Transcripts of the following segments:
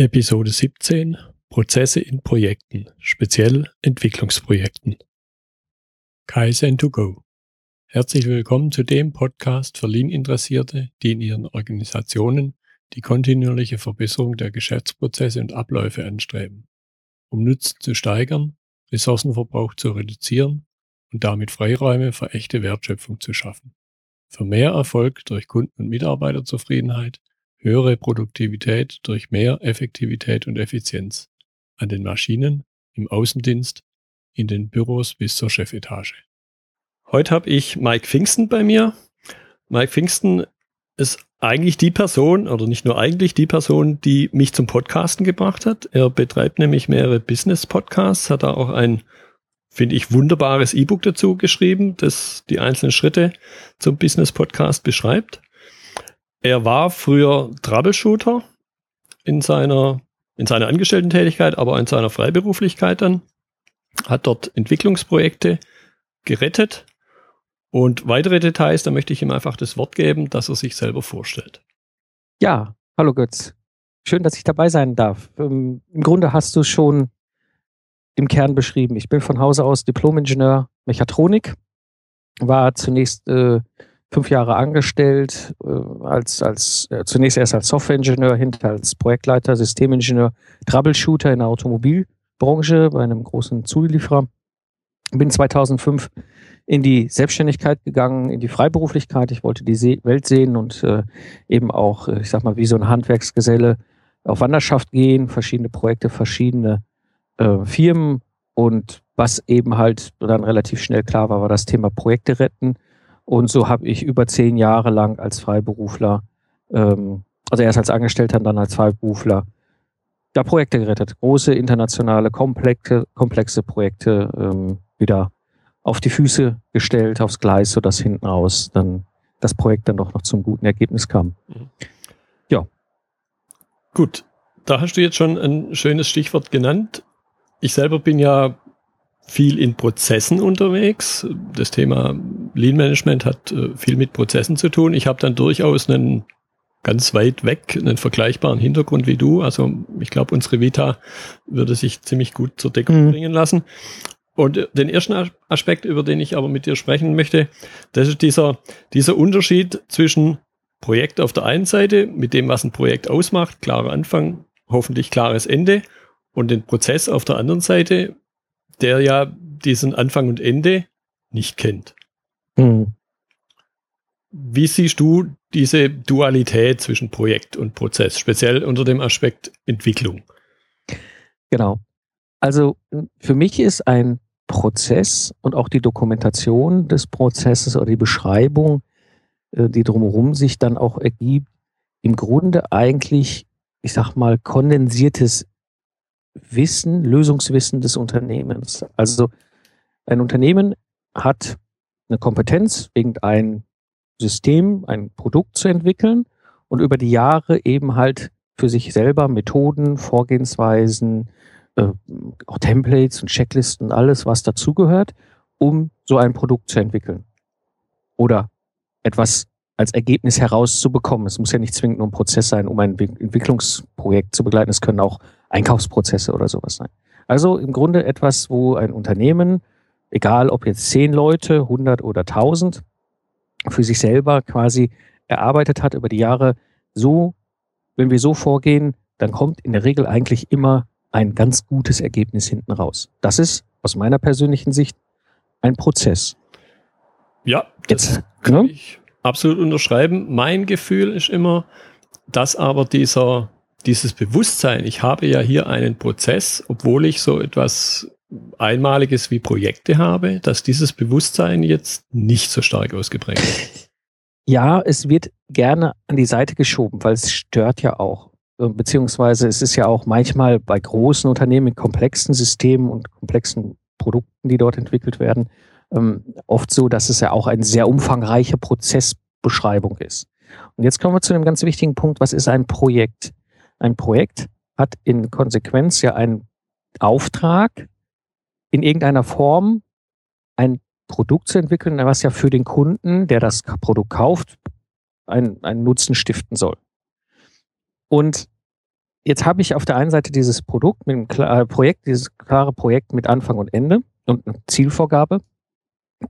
Episode 17 Prozesse in Projekten, speziell Entwicklungsprojekten. Kaizen2Go. Herzlich willkommen zu dem Podcast für Lean-Interessierte, die in ihren Organisationen die kontinuierliche Verbesserung der Geschäftsprozesse und Abläufe anstreben, um Nutzen zu steigern, Ressourcenverbrauch zu reduzieren und damit Freiräume für echte Wertschöpfung zu schaffen. Für mehr Erfolg durch Kunden- und Mitarbeiterzufriedenheit höhere Produktivität durch mehr Effektivität und Effizienz an den Maschinen, im Außendienst, in den Büros bis zur Chefetage. Heute habe ich Mike Pfingsten bei mir. Mike Pfingsten ist eigentlich die Person, oder nicht nur eigentlich die Person, die mich zum Podcasten gebracht hat. Er betreibt nämlich mehrere Business-Podcasts, hat da auch ein, finde ich, wunderbares E-Book dazu geschrieben, das die einzelnen Schritte zum Business-Podcast beschreibt. Er war früher Troubleshooter in seiner, in seiner Angestellten-Tätigkeit, aber in seiner Freiberuflichkeit dann. Hat dort Entwicklungsprojekte gerettet. Und weitere Details, da möchte ich ihm einfach das Wort geben, dass er sich selber vorstellt. Ja, hallo Götz. Schön, dass ich dabei sein darf. Ähm, Im Grunde hast du schon im Kern beschrieben. Ich bin von Hause aus Diplom-Ingenieur Mechatronik, war zunächst äh, fünf Jahre angestellt, äh, als, als äh, zunächst erst als Softwareingenieur, hinter als Projektleiter, Systemingenieur, Troubleshooter in der Automobilbranche bei einem großen Zulieferer. Bin 2005 in die Selbstständigkeit gegangen, in die Freiberuflichkeit. Ich wollte die See Welt sehen und äh, eben auch, äh, ich sag mal, wie so ein Handwerksgeselle auf Wanderschaft gehen, verschiedene Projekte, verschiedene äh, Firmen und was eben halt dann relativ schnell klar war, war das Thema Projekte retten und so habe ich über zehn Jahre lang als Freiberufler, ähm, also erst als Angestellter und dann als Freiberufler, da Projekte gerettet. Große, internationale, komplexe, komplexe Projekte ähm, wieder auf die Füße gestellt, aufs Gleis, sodass hinten raus dann das Projekt dann doch noch zum guten Ergebnis kam. Mhm. Ja. Gut, da hast du jetzt schon ein schönes Stichwort genannt. Ich selber bin ja viel in Prozessen unterwegs. Das Thema Lean Management hat äh, viel mit Prozessen zu tun. Ich habe dann durchaus einen ganz weit weg einen vergleichbaren Hintergrund wie du. Also ich glaube, unsere Vita würde sich ziemlich gut zur Deckung mhm. bringen lassen. Und äh, den ersten Aspekt, über den ich aber mit dir sprechen möchte, das ist dieser, dieser Unterschied zwischen Projekt auf der einen Seite, mit dem, was ein Projekt ausmacht, klarer Anfang, hoffentlich klares Ende, und den Prozess auf der anderen Seite, der ja diesen Anfang und Ende nicht kennt. Mhm. Wie siehst du diese Dualität zwischen Projekt und Prozess, speziell unter dem Aspekt Entwicklung? Genau. Also für mich ist ein Prozess und auch die Dokumentation des Prozesses oder die Beschreibung, äh, die drumherum sich dann auch ergibt, im Grunde eigentlich, ich sag mal, kondensiertes Wissen, Lösungswissen des Unternehmens. Also ein Unternehmen hat eine Kompetenz, irgendein System, ein Produkt zu entwickeln und über die Jahre eben halt für sich selber Methoden, Vorgehensweisen, äh, auch Templates und Checklisten, alles, was dazugehört, um so ein Produkt zu entwickeln. Oder etwas als Ergebnis herauszubekommen. Es muss ja nicht zwingend nur ein Prozess sein, um ein Entwicklungsprojekt zu begleiten. Es können auch Einkaufsprozesse oder sowas sein. Also im Grunde etwas, wo ein Unternehmen, egal ob jetzt zehn Leute, hundert oder tausend, für sich selber quasi erarbeitet hat über die Jahre, so, wenn wir so vorgehen, dann kommt in der Regel eigentlich immer ein ganz gutes Ergebnis hinten raus. Das ist aus meiner persönlichen Sicht ein Prozess. Ja, das Jetzt, kann ne? ich absolut unterschreiben. Mein Gefühl ist immer, dass aber dieser dieses Bewusstsein, ich habe ja hier einen Prozess, obwohl ich so etwas Einmaliges wie Projekte habe, dass dieses Bewusstsein jetzt nicht so stark ausgeprägt ist. Ja, es wird gerne an die Seite geschoben, weil es stört ja auch. Äh, beziehungsweise es ist ja auch manchmal bei großen Unternehmen mit komplexen Systemen und komplexen Produkten, die dort entwickelt werden, ähm, oft so, dass es ja auch eine sehr umfangreiche Prozessbeschreibung ist. Und jetzt kommen wir zu einem ganz wichtigen Punkt. Was ist ein Projekt? Ein Projekt hat in Konsequenz ja einen Auftrag, in irgendeiner Form ein Produkt zu entwickeln, was ja für den Kunden, der das Produkt kauft, einen, einen Nutzen stiften soll. Und jetzt habe ich auf der einen Seite dieses Produkt mit einem äh, Projekt, dieses klare Projekt mit Anfang und Ende und Zielvorgabe.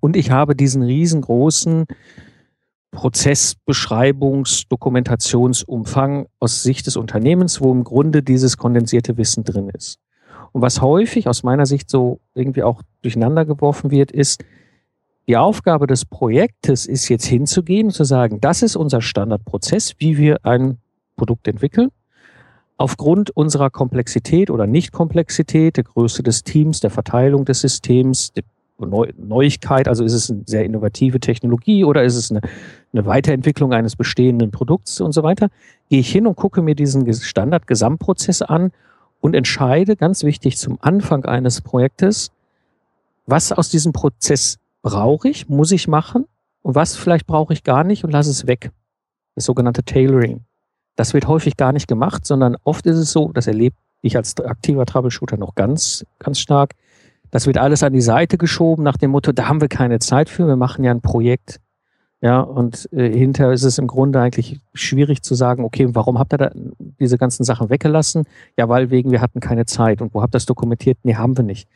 Und ich habe diesen riesengroßen Prozessbeschreibungs-, Dokumentationsumfang aus Sicht des Unternehmens, wo im Grunde dieses kondensierte Wissen drin ist. Und was häufig aus meiner Sicht so irgendwie auch durcheinander geworfen wird, ist, die Aufgabe des Projektes ist jetzt hinzugehen und zu sagen, das ist unser Standardprozess, wie wir ein Produkt entwickeln. Aufgrund unserer Komplexität oder Nicht-Komplexität, der Größe des Teams, der Verteilung des Systems, der Neuigkeit, also ist es eine sehr innovative Technologie oder ist es eine, eine Weiterentwicklung eines bestehenden Produkts und so weiter, gehe ich hin und gucke mir diesen Standard-Gesamtprozess an und entscheide, ganz wichtig, zum Anfang eines Projektes, was aus diesem Prozess brauche ich, muss ich machen und was vielleicht brauche ich gar nicht und lasse es weg. Das sogenannte Tailoring. Das wird häufig gar nicht gemacht, sondern oft ist es so, das erlebe ich als aktiver Troubleshooter noch ganz, ganz stark. Das wird alles an die Seite geschoben nach dem Motto, da haben wir keine Zeit für, wir machen ja ein Projekt. Ja, und äh, hinterher ist es im Grunde eigentlich schwierig zu sagen, okay, warum habt ihr da diese ganzen Sachen weggelassen? Ja, weil wegen wir hatten keine Zeit. Und wo habt ihr das dokumentiert? Nee, haben wir nicht.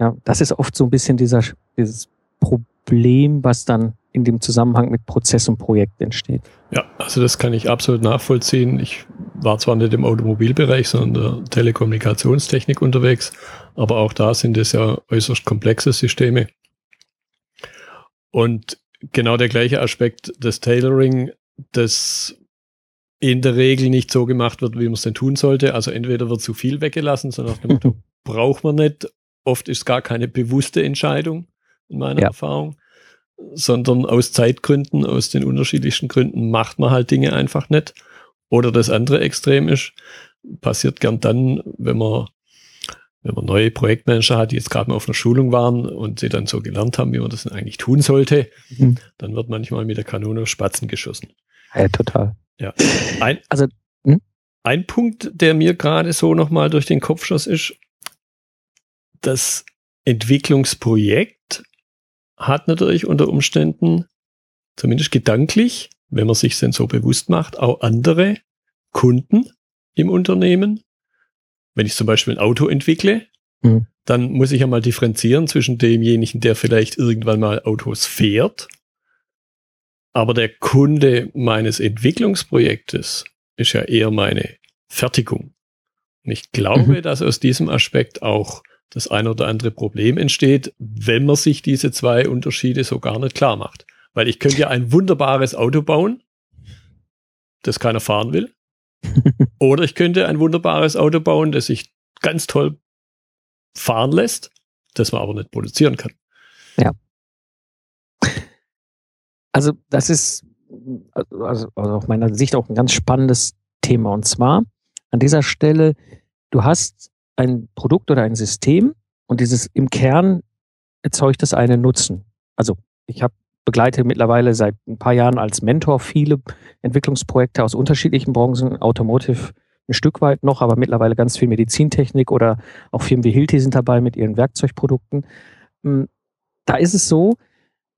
Ja, das ist oft so ein bisschen dieser, dieses Problem, was dann in dem Zusammenhang mit Prozess und Projekt entsteht. Ja, also das kann ich absolut nachvollziehen. Ich war zwar nicht im Automobilbereich, sondern der Telekommunikationstechnik unterwegs, aber auch da sind es ja äußerst komplexe Systeme. Und genau der gleiche Aspekt des Tailoring, das in der Regel nicht so gemacht wird, wie man es denn tun sollte. Also entweder wird zu viel weggelassen, sondern nach dem Motto, braucht man nicht. Oft ist gar keine bewusste Entscheidung, in meiner ja. Erfahrung, sondern aus Zeitgründen, aus den unterschiedlichsten Gründen macht man halt Dinge einfach nicht. Oder das andere Extrem ist, passiert gern dann, wenn man wenn man neue Projektmanager hat, die jetzt gerade mal auf einer Schulung waren und sie dann so gelernt haben, wie man das denn eigentlich tun sollte, mhm. dann wird manchmal mit der Kanone auf Spatzen geschossen. Ja, total. Ja. Ein, also, hm? ein Punkt, der mir gerade so nochmal durch den Kopf schoss, ist, das Entwicklungsprojekt hat natürlich unter Umständen, zumindest gedanklich, wenn man sich denn so bewusst macht, auch andere Kunden im Unternehmen, wenn ich zum Beispiel ein Auto entwickle, mhm. dann muss ich ja mal differenzieren zwischen demjenigen, der vielleicht irgendwann mal Autos fährt. Aber der Kunde meines Entwicklungsprojektes ist ja eher meine Fertigung. Und ich glaube, mhm. dass aus diesem Aspekt auch das ein oder andere Problem entsteht, wenn man sich diese zwei Unterschiede so gar nicht klar macht. Weil ich könnte ja ein wunderbares Auto bauen, das keiner fahren will. Oder ich könnte ein wunderbares Auto bauen, das sich ganz toll fahren lässt, das man aber nicht produzieren kann. Ja. Also das ist also, also aus meiner Sicht auch ein ganz spannendes Thema. Und zwar an dieser Stelle, du hast ein Produkt oder ein System und dieses im Kern erzeugt es einen Nutzen. Also ich habe begleite mittlerweile seit ein paar Jahren als Mentor viele Entwicklungsprojekte aus unterschiedlichen Branchen, Automotive ein Stück weit noch, aber mittlerweile ganz viel Medizintechnik oder auch Firmen wie Hilti sind dabei mit ihren Werkzeugprodukten. Ähm, da ist es so,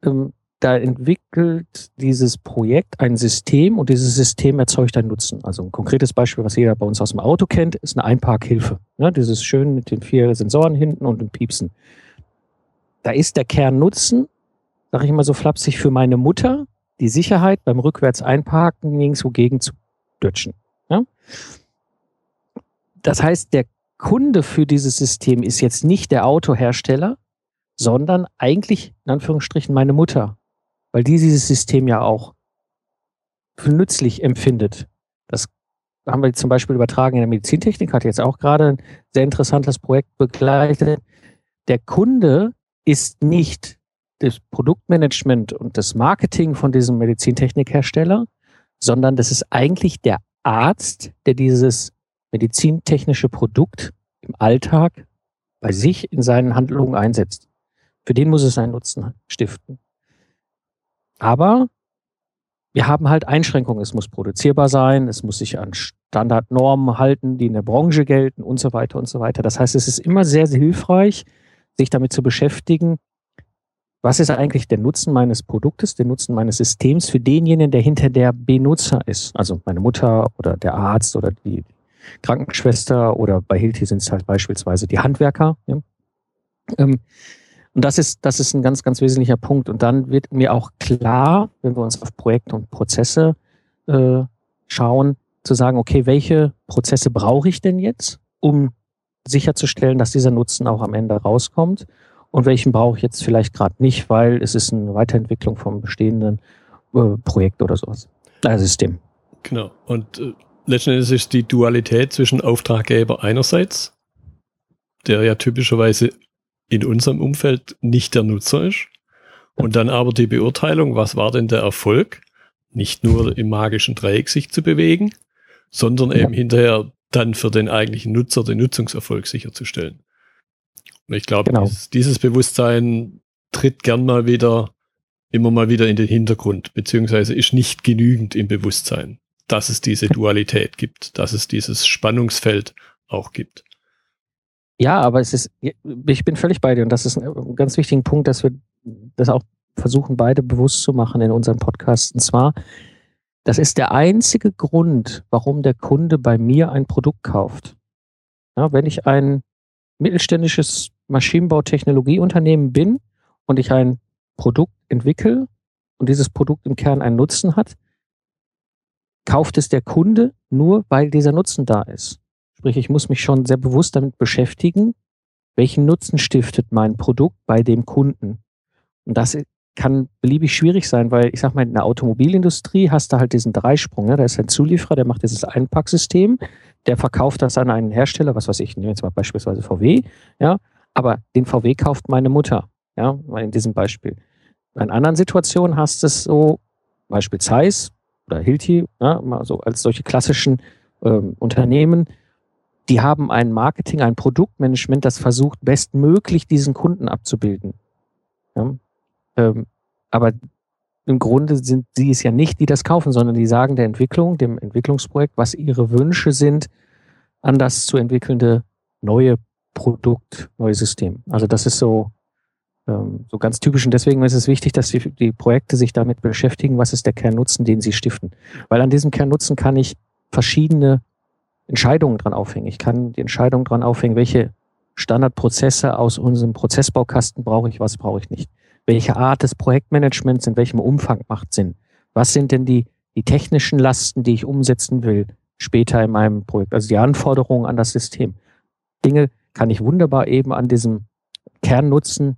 ähm, da entwickelt dieses Projekt ein System und dieses System erzeugt einen Nutzen. Also ein konkretes Beispiel, was jeder bei uns aus dem Auto kennt, ist eine Einparkhilfe. Ja, dieses schön mit den vier Sensoren hinten und dem Piepsen. Da ist der Kernnutzen sag ich mal so flapsig, für meine Mutter die Sicherheit beim rückwärts einparken nirgendwo gegen zu dutschen. Ja? Das heißt, der Kunde für dieses System ist jetzt nicht der Autohersteller, sondern eigentlich in Anführungsstrichen meine Mutter, weil die dieses System ja auch für nützlich empfindet. Das haben wir zum Beispiel übertragen in der Medizintechnik, hat jetzt auch gerade ein sehr interessantes Projekt begleitet. Der Kunde ist nicht das Produktmanagement und das Marketing von diesem Medizintechnikhersteller, sondern das ist eigentlich der Arzt, der dieses medizintechnische Produkt im Alltag bei sich in seinen Handlungen einsetzt. Für den muss es einen Nutzen stiften. Aber wir haben halt Einschränkungen. Es muss produzierbar sein, es muss sich an Standardnormen halten, die in der Branche gelten und so weiter und so weiter. Das heißt, es ist immer sehr, sehr hilfreich, sich damit zu beschäftigen, was ist eigentlich der Nutzen meines Produktes, der Nutzen meines Systems für denjenigen, der hinter der Benutzer ist? Also meine Mutter oder der Arzt oder die, Krankenschwester oder bei Hilti sind es halt beispielsweise die Handwerker. Ja. Ähm, und das ist, das ist ein ganz, ganz wesentlicher Punkt. Und dann wird mir auch klar, wenn wir uns auf Projekte und Prozesse äh, schauen, zu sagen, okay, welche Prozesse brauche ich denn jetzt, um sicherzustellen, dass dieser Nutzen auch am Ende rauskommt und welchen brauche ich jetzt vielleicht gerade nicht, weil es ist eine Weiterentwicklung vom bestehenden äh, Projekt oder sowas. Äh, System. Genau. Und äh, letzten Endes ist die Dualität zwischen Auftraggeber einerseits, der ja typischerweise in unserem Umfeld nicht der Nutzer ist, und dann aber die Beurteilung, was war denn der Erfolg, nicht nur im magischen Dreieck sich zu bewegen, sondern eben hinterher dann für den eigentlichen Nutzer den Nutzungserfolg sicherzustellen. Und ich glaube, genau. dieses, dieses, Bewusstsein tritt gern mal wieder, immer mal wieder in den Hintergrund, beziehungsweise ist nicht genügend im Bewusstsein, dass es diese Dualität gibt, dass es dieses Spannungsfeld auch gibt. Ja, aber es ist, ich bin völlig bei dir und das ist ein ganz wichtiger Punkt, dass wir das auch versuchen, beide bewusst zu machen in unseren Podcasts. Und zwar, das ist der einzige Grund, warum der Kunde bei mir ein Produkt kauft. Ja, wenn ich ein mittelständisches Maschinenbautechnologieunternehmen bin und ich ein Produkt entwickle und dieses Produkt im Kern einen Nutzen hat, kauft es der Kunde nur, weil dieser Nutzen da ist. Sprich, ich muss mich schon sehr bewusst damit beschäftigen, welchen Nutzen stiftet mein Produkt bei dem Kunden. Und das kann beliebig schwierig sein, weil ich sag mal, in der Automobilindustrie hast du halt diesen Dreisprung. Ne? Da ist ein Zulieferer, der macht dieses Einpacksystem, der verkauft das an einen Hersteller, was weiß ich, nehme jetzt mal beispielsweise VW, ja, aber den VW kauft meine Mutter, ja, in diesem Beispiel. In anderen Situationen hast du es so, Beispiel Zeiss oder Hilti, ja, mal so als solche klassischen ähm, Unternehmen, die haben ein Marketing, ein Produktmanagement, das versucht, bestmöglich diesen Kunden abzubilden. Ja? Ähm, aber im Grunde sind sie es ja nicht, die das kaufen, sondern die sagen der Entwicklung, dem Entwicklungsprojekt, was ihre Wünsche sind an das zu entwickelnde neue Produkt, neue System. Also das ist so, ähm, so ganz typisch und deswegen ist es wichtig, dass die, die Projekte sich damit beschäftigen, was ist der Kernnutzen, den sie stiften. Weil an diesem Kernnutzen kann ich verschiedene Entscheidungen dran aufhängen. Ich kann die Entscheidung dran aufhängen, welche Standardprozesse aus unserem Prozessbaukasten brauche ich, was brauche ich nicht welche Art des Projektmanagements in welchem Umfang macht Sinn? Was sind denn die, die technischen Lasten, die ich umsetzen will später in meinem Projekt? Also die Anforderungen an das System. Dinge kann ich wunderbar eben an diesem Kernnutzen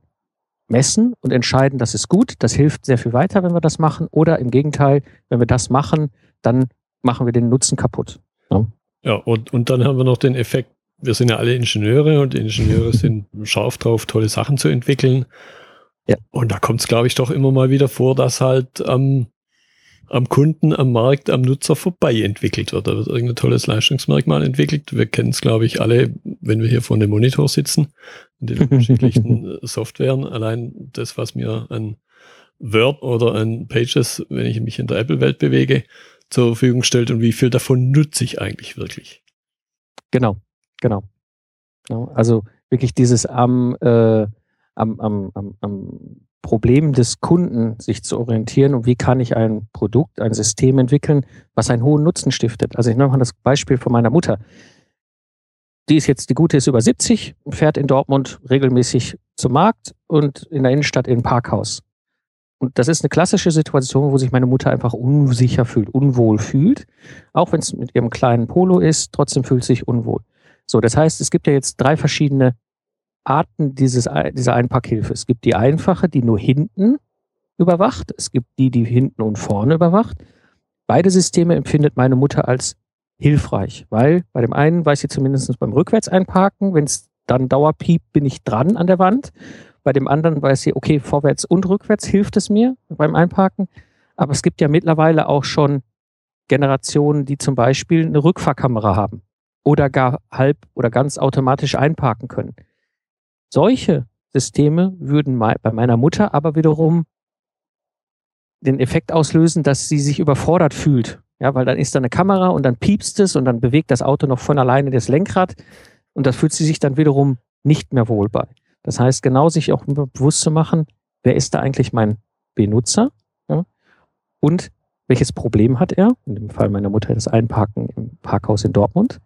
messen und entscheiden, das ist gut, das hilft sehr viel weiter, wenn wir das machen. Oder im Gegenteil, wenn wir das machen, dann machen wir den Nutzen kaputt. Ja, ja und, und dann haben wir noch den Effekt, wir sind ja alle Ingenieure und Ingenieure sind scharf drauf, tolle Sachen zu entwickeln. Ja. Und da kommt es, glaube ich, doch immer mal wieder vor, dass halt ähm, am Kunden, am Markt, am Nutzer vorbei entwickelt wird. Da wird irgendein tolles Leistungsmerkmal entwickelt. Wir kennen es, glaube ich, alle, wenn wir hier vor einem Monitor sitzen, in den unterschiedlichen Softwaren. Allein das, was mir an Word oder an Pages, wenn ich mich in der Apple-Welt bewege, zur Verfügung stellt und wie viel davon nutze ich eigentlich wirklich. Genau, genau. Also wirklich dieses am äh, am, am, am, am Problem des Kunden sich zu orientieren und wie kann ich ein Produkt, ein System entwickeln, was einen hohen Nutzen stiftet. Also ich nehme mal das Beispiel von meiner Mutter. Die ist jetzt, die Gute ist über 70, fährt in Dortmund regelmäßig zum Markt und in der Innenstadt in ein Parkhaus. Und das ist eine klassische Situation, wo sich meine Mutter einfach unsicher fühlt, unwohl fühlt. Auch wenn es mit ihrem kleinen Polo ist, trotzdem fühlt sie sich unwohl. So, das heißt, es gibt ja jetzt drei verschiedene Arten dieses, dieser Einpackhilfe. Es gibt die einfache, die nur hinten überwacht. Es gibt die, die hinten und vorne überwacht. Beide Systeme empfindet meine Mutter als hilfreich, weil bei dem einen weiß sie zumindest beim Rückwärts-Einparken, wenn es dann dauerpiept, bin ich dran an der Wand. Bei dem anderen weiß sie, okay, vorwärts und rückwärts hilft es mir beim Einparken. Aber es gibt ja mittlerweile auch schon Generationen, die zum Beispiel eine Rückfahrkamera haben oder gar halb oder ganz automatisch einparken können. Solche Systeme würden bei meiner Mutter aber wiederum den Effekt auslösen, dass sie sich überfordert fühlt. Ja, weil dann ist da eine Kamera und dann piepst es und dann bewegt das Auto noch von alleine das Lenkrad und da fühlt sie sich dann wiederum nicht mehr wohl bei. Das heißt, genau sich auch bewusst zu machen, wer ist da eigentlich mein Benutzer ja? und welches Problem hat er? In dem Fall meiner Mutter das Einparken im Parkhaus in Dortmund.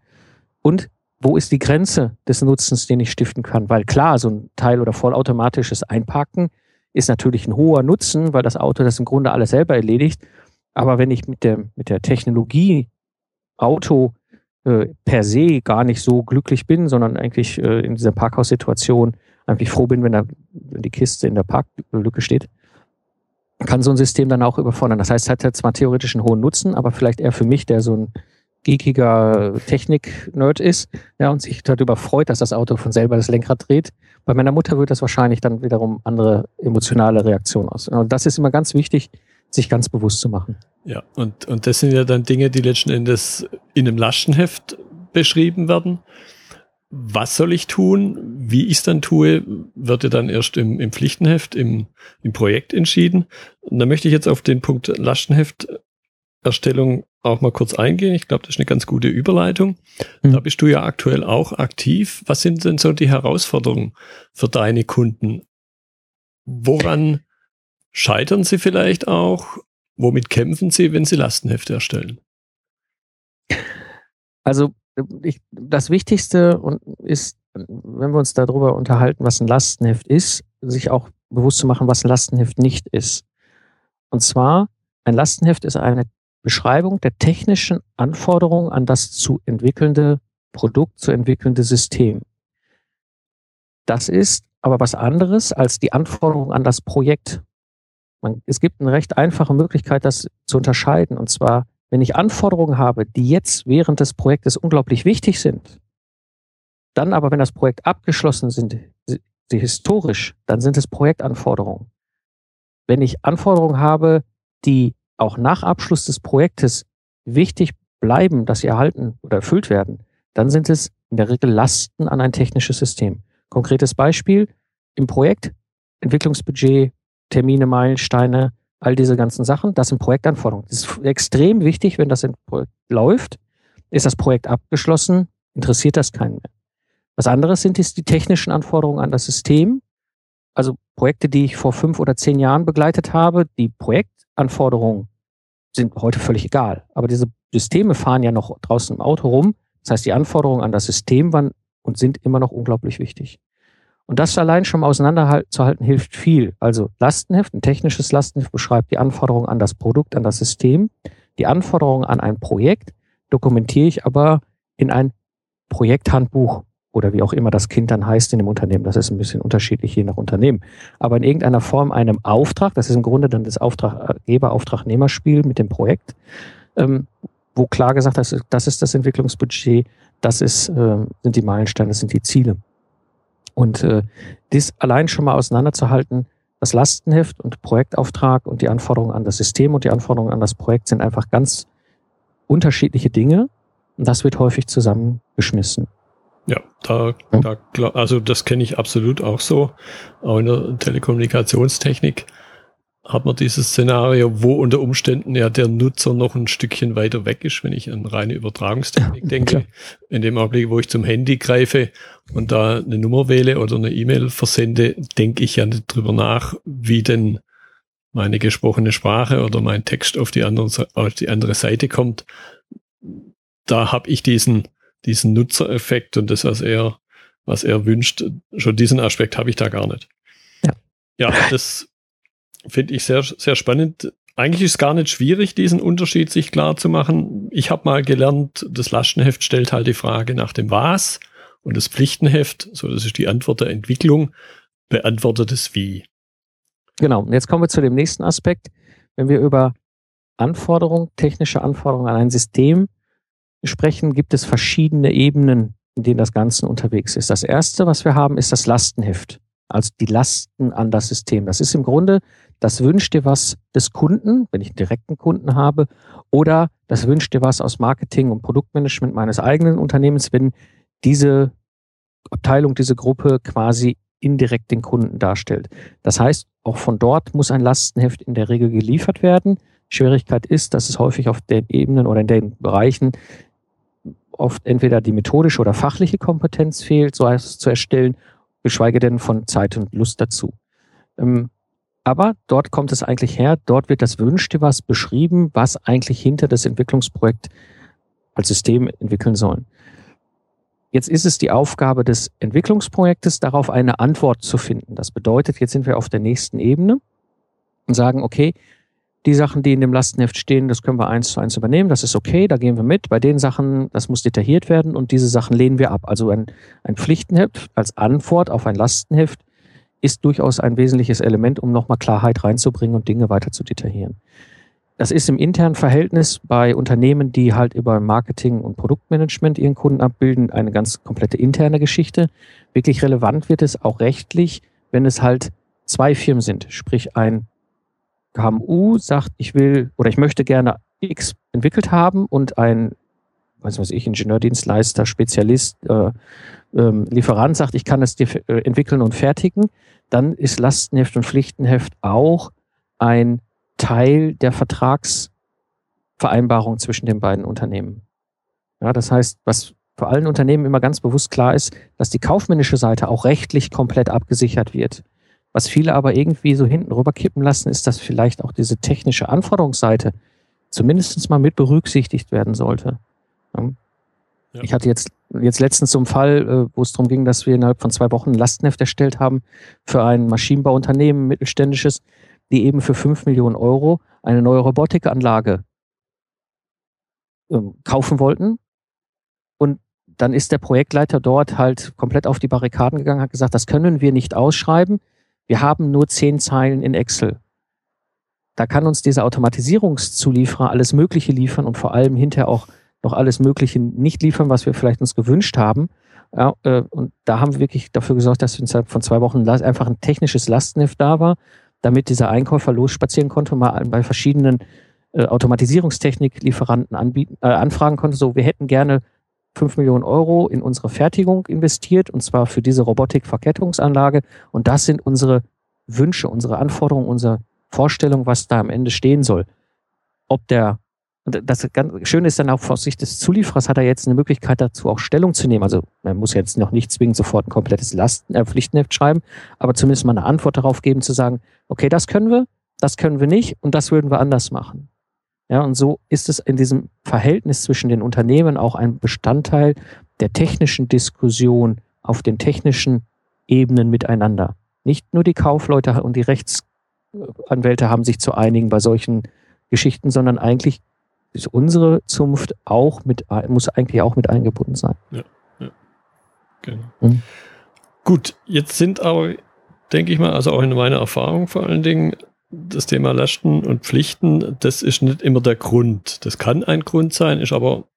Und wo ist die Grenze des Nutzens, den ich stiften kann? Weil klar, so ein Teil- oder vollautomatisches Einparken ist natürlich ein hoher Nutzen, weil das Auto das im Grunde alles selber erledigt. Aber wenn ich mit der, mit der Technologie Auto äh, per se gar nicht so glücklich bin, sondern eigentlich äh, in dieser Parkhaussituation eigentlich froh bin, wenn, da, die Kiste in der Parklücke steht, kann so ein System dann auch überfordern. Das heißt, es hat ja zwar theoretisch einen hohen Nutzen, aber vielleicht eher für mich, der so ein geekiger Technik-Nerd ist, ja, und sich darüber freut, dass das Auto von selber das Lenkrad dreht. Bei meiner Mutter wird das wahrscheinlich dann wiederum andere emotionale Reaktionen aus. Und das ist immer ganz wichtig, sich ganz bewusst zu machen. Ja, und, und das sind ja dann Dinge, die letzten Endes in einem Lastenheft beschrieben werden. Was soll ich tun? Wie ich es dann tue, wird ja dann erst im, im Pflichtenheft, im, im Projekt entschieden. Und da möchte ich jetzt auf den Punkt Lastenhefterstellung auch mal kurz eingehen. Ich glaube, das ist eine ganz gute Überleitung. Mhm. Da bist du ja aktuell auch aktiv. Was sind denn so die Herausforderungen für deine Kunden? Woran scheitern sie vielleicht auch? Womit kämpfen sie, wenn sie Lastenhefte erstellen? Also ich, das Wichtigste ist, wenn wir uns darüber unterhalten, was ein Lastenheft ist, sich auch bewusst zu machen, was ein Lastenheft nicht ist. Und zwar, ein Lastenheft ist eine Beschreibung der technischen Anforderungen an das zu entwickelnde Produkt, zu entwickelnde System. Das ist aber was anderes als die Anforderungen an das Projekt. Man, es gibt eine recht einfache Möglichkeit, das zu unterscheiden. Und zwar, wenn ich Anforderungen habe, die jetzt während des Projektes unglaublich wichtig sind, dann aber, wenn das Projekt abgeschlossen sind, sie historisch, dann sind es Projektanforderungen. Wenn ich Anforderungen habe, die auch nach Abschluss des Projektes wichtig bleiben, dass sie erhalten oder erfüllt werden, dann sind es in der Regel Lasten an ein technisches System. Konkretes Beispiel im Projekt, Entwicklungsbudget, Termine, Meilensteine, all diese ganzen Sachen, das sind Projektanforderungen. Das ist extrem wichtig, wenn das Projekt läuft. Ist das Projekt abgeschlossen, interessiert das keinen mehr. Was anderes sind die technischen Anforderungen an das System. Also Projekte, die ich vor fünf oder zehn Jahren begleitet habe, die Projektanforderungen sind heute völlig egal. Aber diese Systeme fahren ja noch draußen im Auto rum. Das heißt, die Anforderungen an das System waren und sind immer noch unglaublich wichtig. Und das allein schon mal auseinanderzuhalten hilft viel. Also Lastenheft, ein technisches Lastenheft beschreibt die Anforderungen an das Produkt, an das System. Die Anforderungen an ein Projekt dokumentiere ich aber in ein Projekthandbuch oder wie auch immer das Kind dann heißt in dem Unternehmen. Das ist ein bisschen unterschiedlich je nach Unternehmen. Aber in irgendeiner Form einem Auftrag, das ist im Grunde dann das Auftraggeber-Auftragnehmerspiel mit dem Projekt, ähm, wo klar gesagt ist, das ist das Entwicklungsbudget, das ist, äh, sind die Meilensteine, das sind die Ziele. Und äh, dies allein schon mal auseinanderzuhalten, das Lastenheft und Projektauftrag und die Anforderungen an das System und die Anforderungen an das Projekt sind einfach ganz unterschiedliche Dinge. Und das wird häufig zusammengeschmissen. Ja, da, da also das kenne ich absolut auch so. Auch in der Telekommunikationstechnik hat man dieses Szenario, wo unter Umständen ja der Nutzer noch ein Stückchen weiter weg ist, wenn ich an reine Übertragungstechnik denke. Klar. In dem Augenblick, wo ich zum Handy greife und da eine Nummer wähle oder eine E-Mail versende, denke ich ja nicht drüber nach, wie denn meine gesprochene Sprache oder mein Text auf die andere, auf die andere Seite kommt. Da habe ich diesen diesen Nutzereffekt und das, was er, was er wünscht, schon diesen Aspekt habe ich da gar nicht. Ja, ja das finde ich sehr, sehr spannend. Eigentlich ist es gar nicht schwierig, diesen Unterschied sich klar zu machen. Ich habe mal gelernt, das Lastenheft stellt halt die Frage nach dem Was und das Pflichtenheft, so das ist die Antwort der Entwicklung, beantwortet es Wie. Genau, und jetzt kommen wir zu dem nächsten Aspekt. Wenn wir über Anforderungen, technische Anforderungen an ein System sprechen, gibt es verschiedene Ebenen, in denen das Ganze unterwegs ist. Das erste, was wir haben, ist das Lastenheft. Also die Lasten an das System. Das ist im Grunde das Wünsch dir was des Kunden, wenn ich einen direkten Kunden habe, oder das Wünsch dir was aus Marketing und Produktmanagement meines eigenen Unternehmens, wenn diese Abteilung, diese Gruppe quasi indirekt den Kunden darstellt. Das heißt, auch von dort muss ein Lastenheft in der Regel geliefert werden. Schwierigkeit ist, dass es häufig auf den Ebenen oder in den Bereichen oft entweder die methodische oder fachliche Kompetenz fehlt, so etwas zu erstellen, geschweige denn von Zeit und Lust dazu. Ähm, aber dort kommt es eigentlich her, dort wird das Wünschte was beschrieben, was eigentlich hinter das Entwicklungsprojekt als System entwickeln sollen. Jetzt ist es die Aufgabe des Entwicklungsprojektes, darauf eine Antwort zu finden. Das bedeutet, jetzt sind wir auf der nächsten Ebene und sagen, okay, die Sachen, die in dem Lastenheft stehen, das können wir eins zu eins übernehmen, das ist okay, da gehen wir mit. Bei den Sachen, das muss detailliert werden und diese Sachen lehnen wir ab. Also ein, ein Pflichtenheft als Antwort auf ein Lastenheft ist durchaus ein wesentliches Element, um nochmal Klarheit reinzubringen und Dinge weiter zu detaillieren. Das ist im internen Verhältnis bei Unternehmen, die halt über Marketing und Produktmanagement ihren Kunden abbilden, eine ganz komplette interne Geschichte. Wirklich relevant wird es auch rechtlich, wenn es halt zwei Firmen sind. Sprich, ein KMU sagt, ich will oder ich möchte gerne X entwickelt haben und ein, was weiß ich, Ingenieurdienstleister, Spezialist, äh, ähm, Lieferant sagt, ich kann es dir äh, entwickeln und fertigen, dann ist Lastenheft und Pflichtenheft auch ein Teil der Vertragsvereinbarung zwischen den beiden Unternehmen. Ja, das heißt, was für allen Unternehmen immer ganz bewusst klar ist, dass die kaufmännische Seite auch rechtlich komplett abgesichert wird. Was viele aber irgendwie so hinten rüberkippen lassen, ist, dass vielleicht auch diese technische Anforderungsseite zumindest mal mit berücksichtigt werden sollte. Ja. Ja. Ich hatte jetzt, jetzt letztens so einen Fall, äh, wo es darum ging, dass wir innerhalb von zwei Wochen ein Lastenheft erstellt haben für ein Maschinenbauunternehmen, mittelständisches, die eben für fünf Millionen Euro eine neue Robotikanlage ähm, kaufen wollten. Und dann ist der Projektleiter dort halt komplett auf die Barrikaden gegangen, hat gesagt, das können wir nicht ausschreiben. Wir haben nur zehn Zeilen in Excel. Da kann uns dieser Automatisierungszulieferer alles Mögliche liefern und vor allem hinterher auch noch alles Mögliche nicht liefern, was wir vielleicht uns gewünscht haben. Ja, äh, und da haben wir wirklich dafür gesorgt, dass innerhalb von zwei Wochen einfach ein technisches Lastenheft da war, damit dieser Einkäufer losspazieren konnte und mal bei verschiedenen äh, Automatisierungstechnik-Lieferanten anbieten, äh, anfragen konnte. So, wir hätten gerne fünf Millionen Euro in unsere Fertigung investiert und zwar für diese Robotik-Verkettungsanlage. Und das sind unsere Wünsche, unsere Anforderungen, unsere Vorstellung, was da am Ende stehen soll. Ob der das ganz Schöne ist dann auch aus Sicht des Zulieferers hat er jetzt eine Möglichkeit dazu auch Stellung zu nehmen. Also man muss jetzt noch nicht zwingend sofort ein komplettes Lasten, äh, Pflichtenheft schreiben, aber zumindest mal eine Antwort darauf geben, zu sagen, okay, das können wir, das können wir nicht und das würden wir anders machen. Ja, und so ist es in diesem Verhältnis zwischen den Unternehmen auch ein Bestandteil der technischen Diskussion auf den technischen Ebenen miteinander. Nicht nur die Kaufleute und die Rechtsanwälte haben sich zu einigen bei solchen Geschichten, sondern eigentlich ist unsere Zunft auch mit, muss eigentlich auch mit eingebunden sein. Ja, ja. Genau. Mhm. Gut, jetzt sind aber, denke ich mal, also auch in meiner Erfahrung vor allen Dingen, das Thema Lasten und Pflichten, das ist nicht immer der Grund. Das kann ein Grund sein, ist aber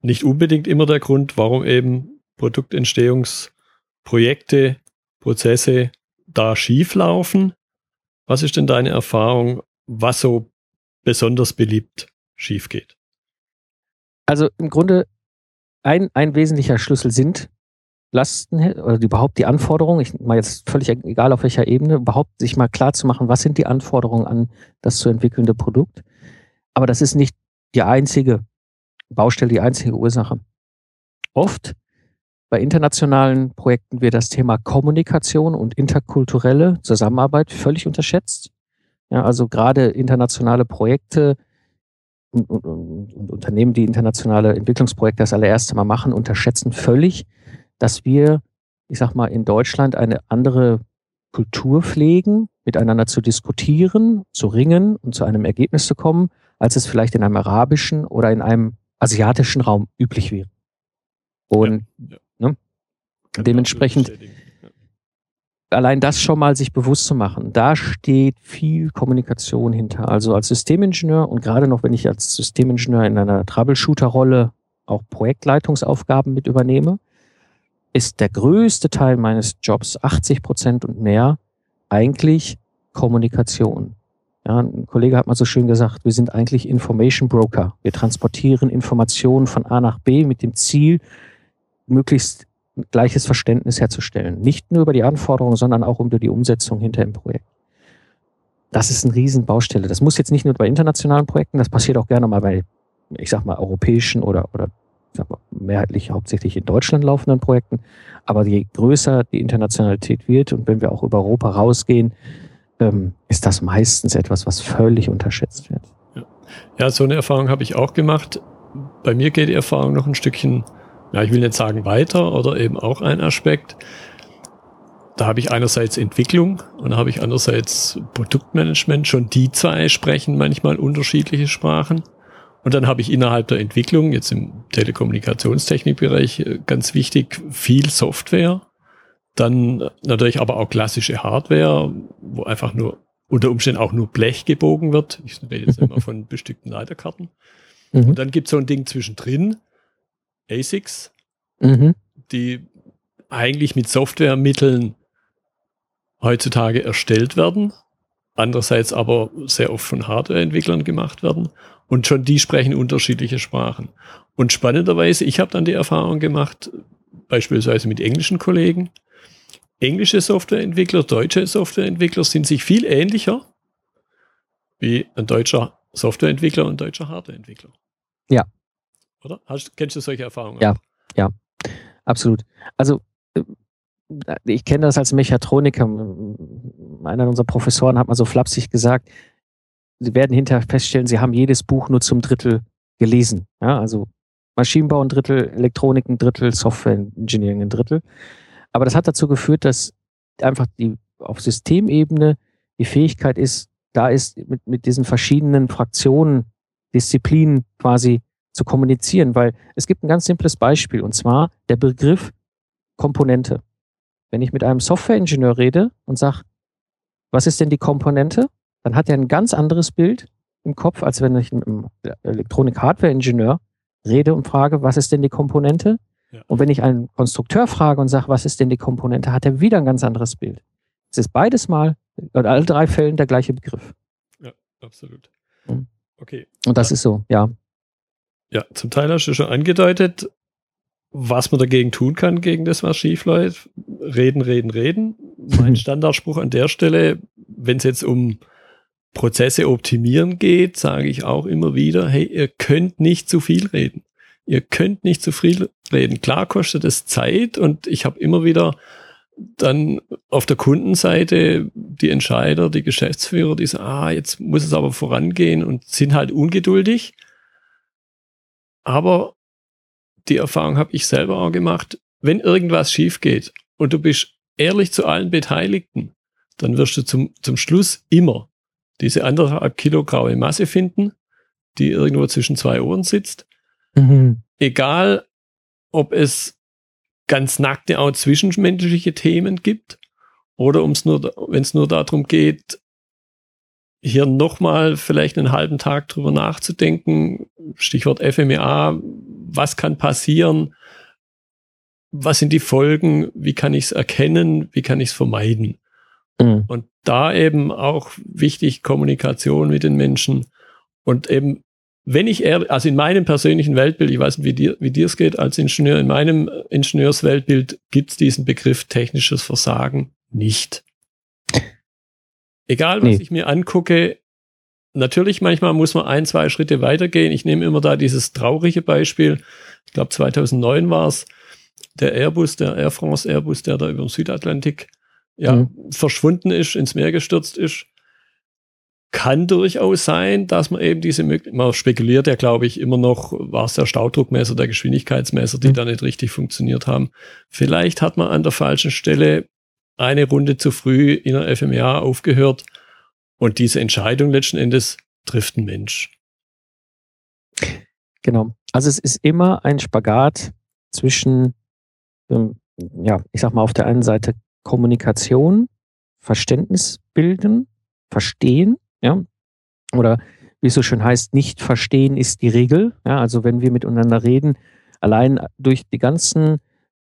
nicht unbedingt immer der Grund, warum eben Produktentstehungsprojekte, Prozesse da schief laufen. Was ist denn deine Erfahrung, was so besonders beliebt schief geht? Also im Grunde ein, ein wesentlicher Schlüssel sind Lasten oder überhaupt die Anforderungen, ich mal jetzt völlig egal auf welcher Ebene, überhaupt sich mal klar zu machen, was sind die Anforderungen an das zu entwickelnde Produkt. Aber das ist nicht die einzige Baustelle, die einzige Ursache. Oft bei internationalen Projekten wird das Thema Kommunikation und interkulturelle Zusammenarbeit völlig unterschätzt. Ja, also gerade internationale Projekte und, und, und Unternehmen, die internationale Entwicklungsprojekte das allererste Mal machen, unterschätzen völlig, dass wir, ich sag mal, in Deutschland eine andere Kultur pflegen, miteinander zu diskutieren, zu ringen und zu einem Ergebnis zu kommen, als es vielleicht in einem arabischen oder in einem asiatischen Raum üblich wäre. Und ja, ja. Ne, dementsprechend allein das schon mal sich bewusst zu machen, da steht viel Kommunikation hinter. Also als Systemingenieur und gerade noch, wenn ich als Systemingenieur in einer Troubleshooter-Rolle auch Projektleitungsaufgaben mit übernehme, ist der größte Teil meines Jobs, 80 Prozent und mehr, eigentlich Kommunikation. Ja, ein Kollege hat mal so schön gesagt, wir sind eigentlich Information Broker. Wir transportieren Informationen von A nach B mit dem Ziel, möglichst gleiches Verständnis herzustellen. Nicht nur über die Anforderungen, sondern auch über die Umsetzung hinter dem Projekt. Das ist eine Riesenbaustelle. Das muss jetzt nicht nur bei internationalen Projekten, das passiert auch gerne mal bei, ich sag mal, europäischen oder, oder sag mal, mehrheitlich hauptsächlich in Deutschland laufenden Projekten. Aber je größer die Internationalität wird und wenn wir auch über Europa rausgehen, ähm, ist das meistens etwas, was völlig unterschätzt wird. Ja, ja so eine Erfahrung habe ich auch gemacht. Bei mir geht die Erfahrung noch ein Stückchen ja, ich will nicht sagen weiter oder eben auch ein Aspekt. Da habe ich einerseits Entwicklung und da habe ich andererseits Produktmanagement. Schon die zwei sprechen manchmal unterschiedliche Sprachen. Und dann habe ich innerhalb der Entwicklung, jetzt im Telekommunikationstechnikbereich, äh, ganz wichtig, viel Software. Dann natürlich aber auch klassische Hardware, wo einfach nur unter Umständen auch nur Blech gebogen wird. Ich rede jetzt immer von bestückten Leiterkarten. Mhm. Und dann gibt es so ein Ding zwischendrin, ASICs, mhm. die eigentlich mit Softwaremitteln heutzutage erstellt werden, andererseits aber sehr oft von Hardwareentwicklern gemacht werden. Und schon die sprechen unterschiedliche Sprachen. Und spannenderweise, ich habe dann die Erfahrung gemacht, beispielsweise mit englischen Kollegen, englische Softwareentwickler, deutsche Softwareentwickler sind sich viel ähnlicher wie ein deutscher Softwareentwickler und ein deutscher Hardwareentwickler. Ja. Oder? Hast, kennst du solche Erfahrungen? Ja, ja, absolut. Also äh, ich kenne das als Mechatroniker. Einer unserer Professoren hat mal so flapsig gesagt, sie werden hinterher feststellen, sie haben jedes Buch nur zum Drittel gelesen. Ja, also Maschinenbau ein Drittel, Elektronik ein Drittel, Software Engineering ein Drittel. Aber das hat dazu geführt, dass einfach die auf Systemebene die Fähigkeit ist, da ist mit, mit diesen verschiedenen Fraktionen, Disziplinen quasi zu kommunizieren, weil es gibt ein ganz simples Beispiel und zwar der Begriff Komponente. Wenn ich mit einem Softwareingenieur rede und sage, was ist denn die Komponente, dann hat er ein ganz anderes Bild im Kopf, als wenn ich mit einem Elektronik-Hardware-Ingenieur rede und frage, was ist denn die Komponente? Ja. Und wenn ich einen Konstrukteur frage und sage, was ist denn die Komponente, hat er wieder ein ganz anderes Bild. Es ist beides mal, in allen drei Fällen der gleiche Begriff. Ja, absolut. Mhm. Okay. Und das ja. ist so, ja. Ja, zum Teil hast du schon angedeutet, was man dagegen tun kann, gegen das, was schief läuft. Reden, reden, reden. Mein Standardspruch an der Stelle, wenn es jetzt um Prozesse optimieren geht, sage ich auch immer wieder, hey, ihr könnt nicht zu viel reden. Ihr könnt nicht zu viel reden. Klar kostet es Zeit und ich habe immer wieder dann auf der Kundenseite die Entscheider, die Geschäftsführer, die sagen, ah, jetzt muss es aber vorangehen und sind halt ungeduldig. Aber die Erfahrung habe ich selber auch gemacht, wenn irgendwas schief geht und du bist ehrlich zu allen Beteiligten, dann wirst du zum, zum Schluss immer diese anderthalb Kilo graue Masse finden, die irgendwo zwischen zwei Ohren sitzt. Mhm. Egal, ob es ganz nackte auch zwischenmenschliche Themen gibt oder nur, wenn es nur darum geht, hier nochmal vielleicht einen halben Tag drüber nachzudenken, Stichwort FMEA, was kann passieren, was sind die Folgen, wie kann ich es erkennen, wie kann ich es vermeiden. Mhm. Und da eben auch wichtig Kommunikation mit den Menschen und eben wenn ich ehrlich, also in meinem persönlichen Weltbild, ich weiß nicht, wie dir, wie dir es geht als Ingenieur, in meinem Ingenieursweltbild gibt es diesen Begriff technisches Versagen nicht. Egal, was nee. ich mir angucke, natürlich manchmal muss man ein, zwei Schritte weitergehen. Ich nehme immer da dieses traurige Beispiel. Ich glaube 2009 war es der Airbus, der Air France Airbus, der da über den Südatlantik ja, mhm. verschwunden ist, ins Meer gestürzt ist. Kann durchaus sein, dass man eben diese Möglichkeit, man spekuliert ja, glaube ich, immer noch, war es der Staudruckmesser, der Geschwindigkeitsmesser, die mhm. da nicht richtig funktioniert haben. Vielleicht hat man an der falschen Stelle eine Runde zu früh in der FMA aufgehört und diese Entscheidung letzten Endes trifft ein Mensch. Genau. Also es ist immer ein Spagat zwischen, ähm, ja, ich sag mal, auf der einen Seite Kommunikation, Verständnis bilden, verstehen, ja, oder wie es so schön heißt, nicht verstehen ist die Regel. Ja, also wenn wir miteinander reden, allein durch die ganzen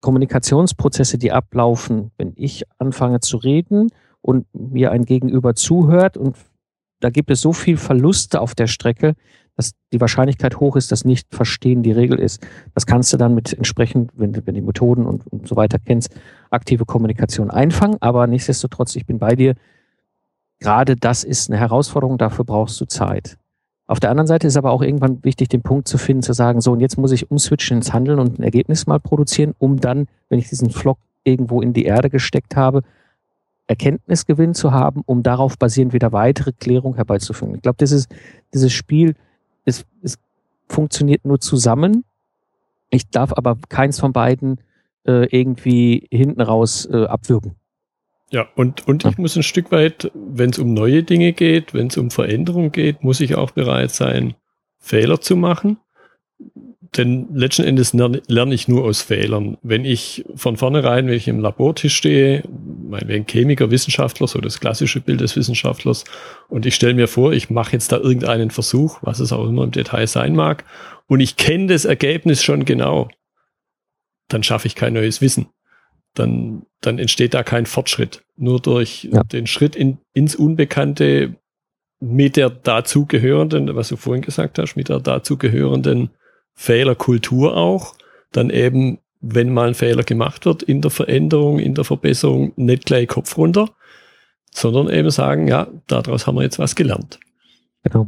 Kommunikationsprozesse, die ablaufen, wenn ich anfange zu reden und mir ein Gegenüber zuhört und da gibt es so viel Verluste auf der Strecke, dass die Wahrscheinlichkeit hoch ist, dass nicht verstehen die Regel ist. Das kannst du dann mit entsprechend, wenn du, die Methoden und, und so weiter kennst, aktive Kommunikation einfangen. Aber nichtsdestotrotz, ich bin bei dir. Gerade das ist eine Herausforderung, dafür brauchst du Zeit. Auf der anderen Seite ist aber auch irgendwann wichtig, den Punkt zu finden, zu sagen, so, und jetzt muss ich umswitchen ins Handeln und ein Ergebnis mal produzieren, um dann, wenn ich diesen Flock irgendwo in die Erde gesteckt habe, Erkenntnisgewinn zu haben, um darauf basierend wieder weitere Klärung herbeizuführen. Ich glaube, dieses, dieses Spiel, es, es funktioniert nur zusammen Ich darf aber keins von beiden äh, irgendwie hinten raus äh, abwürgen. Ja, und, und ich muss ein Stück weit, wenn es um neue Dinge geht, wenn es um Veränderung geht, muss ich auch bereit sein, Fehler zu machen. Denn letzten Endes lerne ich nur aus Fehlern. Wenn ich von vornherein, wenn ich im Labortisch stehe, meinetwegen Chemiker, Wissenschaftler, so das klassische Bild des Wissenschaftlers, und ich stelle mir vor, ich mache jetzt da irgendeinen Versuch, was es auch immer im Detail sein mag, und ich kenne das Ergebnis schon genau, dann schaffe ich kein neues Wissen. Dann, dann entsteht da kein Fortschritt. Nur durch ja. den Schritt in, ins Unbekannte mit der dazugehörenden, was du vorhin gesagt hast, mit der dazugehörenden Fehlerkultur auch, dann eben, wenn mal ein Fehler gemacht wird, in der Veränderung, in der Verbesserung, nicht gleich Kopf runter, sondern eben sagen, ja, daraus haben wir jetzt was gelernt. Genau.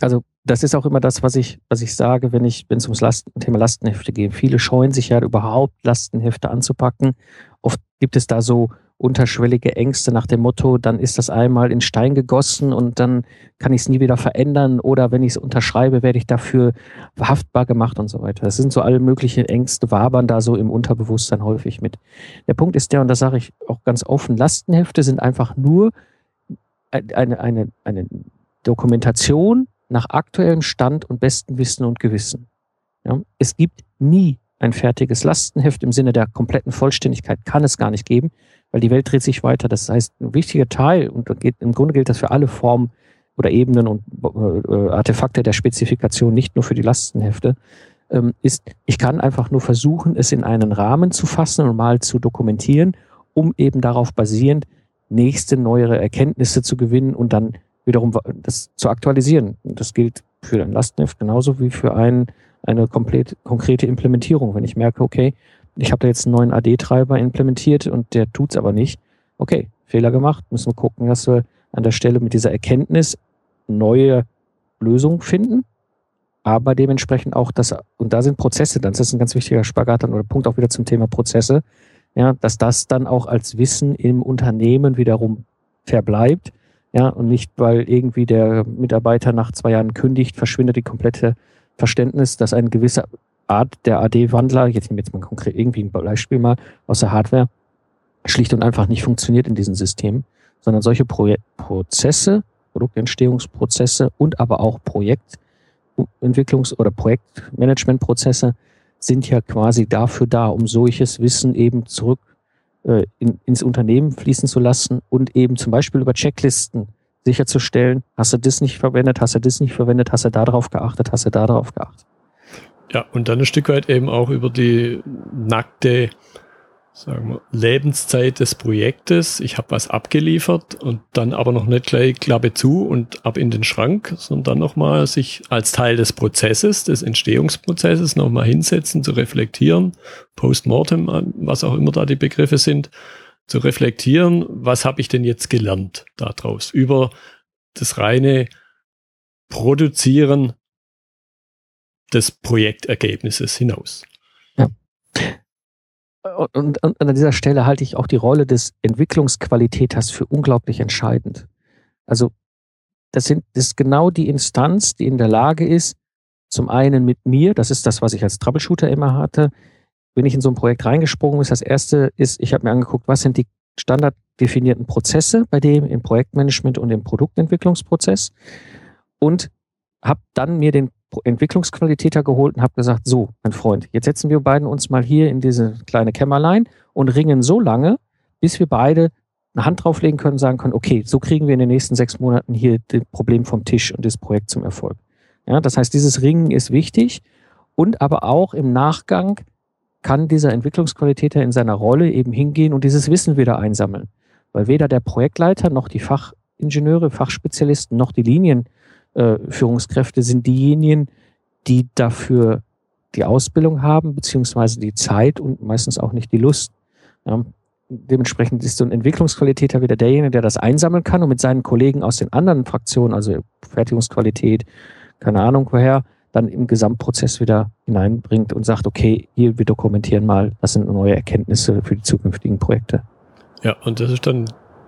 Also das ist auch immer das, was ich, was ich sage, wenn ich, wenn es ums Lasten, Thema Lastenhefte geht. Viele scheuen sich ja überhaupt, Lastenhefte anzupacken. Oft gibt es da so unterschwellige Ängste nach dem Motto, dann ist das einmal in Stein gegossen und dann kann ich es nie wieder verändern oder wenn ich es unterschreibe, werde ich dafür haftbar gemacht und so weiter. Das sind so alle möglichen Ängste, wabern da so im Unterbewusstsein häufig mit. Der Punkt ist der, und das sage ich auch ganz offen, Lastenhefte sind einfach nur eine, eine, eine Dokumentation nach aktuellem Stand und bestem Wissen und Gewissen. Ja, es gibt nie ein fertiges Lastenheft im Sinne der kompletten Vollständigkeit kann es gar nicht geben, weil die Welt dreht sich weiter. Das heißt, ein wichtiger Teil, und geht, im Grunde gilt das für alle Formen oder Ebenen und äh, Artefakte der Spezifikation, nicht nur für die Lastenhefte, ähm, ist, ich kann einfach nur versuchen, es in einen Rahmen zu fassen und mal zu dokumentieren, um eben darauf basierend nächste neuere Erkenntnisse zu gewinnen und dann wiederum das zu aktualisieren. Das gilt für ein Lastenheft genauso wie für ein, eine komplett konkrete Implementierung. Wenn ich merke, okay, ich habe da jetzt einen neuen AD-Treiber implementiert und der tut's aber nicht. Okay, Fehler gemacht, müssen wir gucken, dass wir an der Stelle mit dieser Erkenntnis neue Lösungen finden, aber dementsprechend auch das, und da sind Prozesse dann, das ist ein ganz wichtiger Spagat dann oder Punkt auch wieder zum Thema Prozesse, ja, dass das dann auch als Wissen im Unternehmen wiederum verbleibt, ja, und nicht, weil irgendwie der Mitarbeiter nach zwei Jahren kündigt, verschwindet die komplette Verständnis, dass ein gewisser Art der AD-Wandler, jetzt nehme ich jetzt mal konkret irgendwie ein Beispiel mal aus der Hardware, schlicht und einfach nicht funktioniert in diesen Systemen, sondern solche Pro Prozesse, Produktentstehungsprozesse und aber auch Projektentwicklungs- oder Projektmanagementprozesse sind ja quasi dafür da, um solches Wissen eben zurück äh, in, ins Unternehmen fließen zu lassen und eben zum Beispiel über Checklisten sicherzustellen, hast du das nicht verwendet, hast du das nicht verwendet, hast du darauf geachtet, hast du darauf geachtet. Ja, und dann ein Stück weit eben auch über die nackte sagen wir, Lebenszeit des Projektes. Ich habe was abgeliefert und dann aber noch nicht gleich Klappe zu und ab in den Schrank, sondern dann nochmal sich als Teil des Prozesses, des Entstehungsprozesses nochmal hinsetzen, zu reflektieren, postmortem, was auch immer da die Begriffe sind, zu reflektieren, was habe ich denn jetzt gelernt daraus über das reine Produzieren des Projektergebnisses hinaus. Und, und, an dieser Stelle halte ich auch die Rolle des Entwicklungsqualitäters für unglaublich entscheidend. Also das, sind, das ist genau die Instanz, die in der Lage ist, zum einen mit mir, das ist das, was ich als Troubleshooter immer hatte, wenn ich in so ein Projekt reingesprungen bin, das erste ist, ich habe mir angeguckt, was sind die standarddefinierten Prozesse bei dem im Projektmanagement und im Produktentwicklungsprozess und habe dann mir den Entwicklungsqualitäter geholt und habe gesagt, so, mein Freund, jetzt setzen wir beiden uns mal hier in diese kleine Kämmerlein und ringen so lange, bis wir beide eine Hand drauflegen können sagen können, okay, so kriegen wir in den nächsten sechs Monaten hier das Problem vom Tisch und das Projekt zum Erfolg. Ja, das heißt, dieses Ringen ist wichtig und aber auch im Nachgang kann dieser Entwicklungsqualitäter in seiner Rolle eben hingehen und dieses Wissen wieder einsammeln. Weil weder der Projektleiter noch die Fachingenieure, Fachspezialisten noch die Linien äh, Führungskräfte sind diejenigen, die dafür die Ausbildung haben, beziehungsweise die Zeit und meistens auch nicht die Lust. Ja, dementsprechend ist so ein Entwicklungsqualitäter wieder derjenige, der das einsammeln kann und mit seinen Kollegen aus den anderen Fraktionen, also Fertigungsqualität, keine Ahnung woher, dann im Gesamtprozess wieder hineinbringt und sagt, okay, hier, wir dokumentieren mal, das sind neue Erkenntnisse für die zukünftigen Projekte. Ja, und das ist dann,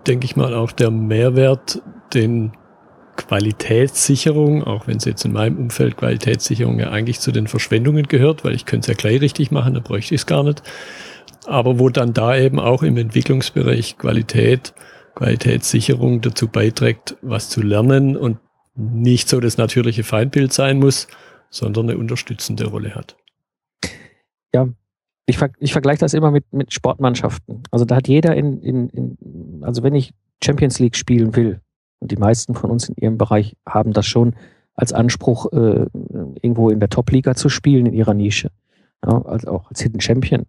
denke ich mal, auch der Mehrwert, den Qualitätssicherung, auch wenn es jetzt in meinem Umfeld Qualitätssicherung ja eigentlich zu den Verschwendungen gehört, weil ich könnte es ja gleich richtig machen, da bräuchte ich es gar nicht. Aber wo dann da eben auch im Entwicklungsbereich Qualität, Qualitätssicherung dazu beiträgt, was zu lernen und nicht so das natürliche Feindbild sein muss, sondern eine unterstützende Rolle hat. Ja, ich, ver ich vergleiche das immer mit, mit Sportmannschaften. Also da hat jeder in, in, in, also wenn ich Champions League spielen will, die meisten von uns in ihrem Bereich haben das schon als Anspruch, äh, irgendwo in der Top-Liga zu spielen in ihrer Nische, ja, also auch als Hidden Champion,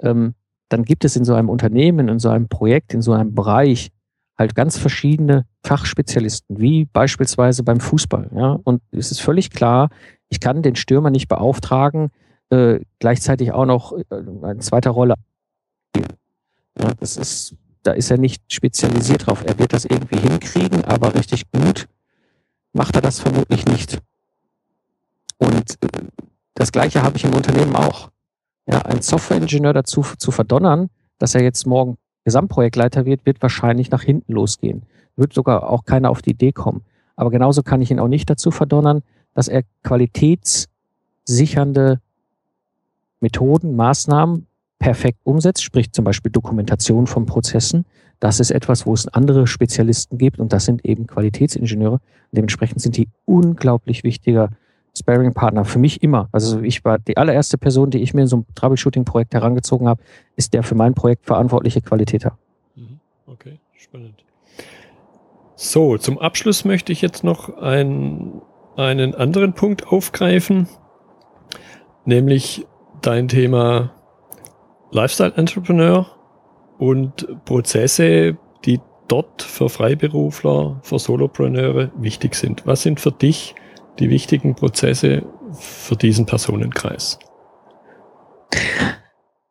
ähm, dann gibt es in so einem Unternehmen, in so einem Projekt, in so einem Bereich halt ganz verschiedene Fachspezialisten, wie beispielsweise beim Fußball. Ja? Und es ist völlig klar, ich kann den Stürmer nicht beauftragen, äh, gleichzeitig auch noch äh, eine zweite Rolle. Ja, das ist, da ist er nicht spezialisiert drauf. Er wird das irgendwie hinkriegen, aber richtig gut macht er das vermutlich nicht. Und äh, das Gleiche habe ich im Unternehmen auch. Ja, ein Softwareingenieur dazu zu verdonnern, dass er jetzt morgen Gesamtprojektleiter wird, wird wahrscheinlich nach hinten losgehen. Wird sogar auch keiner auf die Idee kommen. Aber genauso kann ich ihn auch nicht dazu verdonnern, dass er qualitätssichernde Methoden, Maßnahmen perfekt umsetzt, sprich zum Beispiel Dokumentation von Prozessen. Das ist etwas, wo es andere Spezialisten gibt und das sind eben Qualitätsingenieure. Dementsprechend sind die unglaublich wichtiger Sparing-Partner für mich immer. Also ich war die allererste Person, die ich mir in so ein Troubleshooting-Projekt herangezogen habe, ist der für mein Projekt verantwortliche Qualitäter. Mhm. Okay, spannend. So, zum Abschluss möchte ich jetzt noch ein, einen anderen Punkt aufgreifen, nämlich dein Thema Lifestyle Entrepreneur und Prozesse, die dort für Freiberufler, für Solopreneure wichtig sind. Was sind für dich die wichtigen Prozesse für diesen Personenkreis?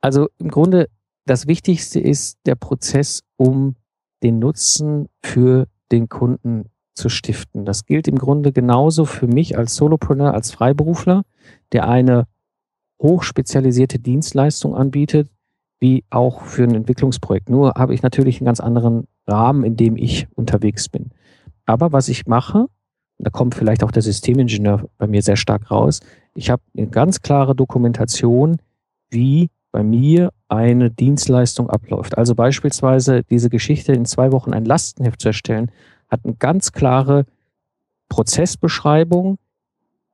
Also im Grunde das Wichtigste ist der Prozess, um den Nutzen für den Kunden zu stiften. Das gilt im Grunde genauso für mich als Solopreneur, als Freiberufler, der eine hochspezialisierte Dienstleistung anbietet, wie auch für ein Entwicklungsprojekt. Nur habe ich natürlich einen ganz anderen Rahmen, in dem ich unterwegs bin. Aber was ich mache, da kommt vielleicht auch der Systemingenieur bei mir sehr stark raus, ich habe eine ganz klare Dokumentation, wie bei mir eine Dienstleistung abläuft. Also beispielsweise diese Geschichte in zwei Wochen ein Lastenheft zu erstellen, hat eine ganz klare Prozessbeschreibung,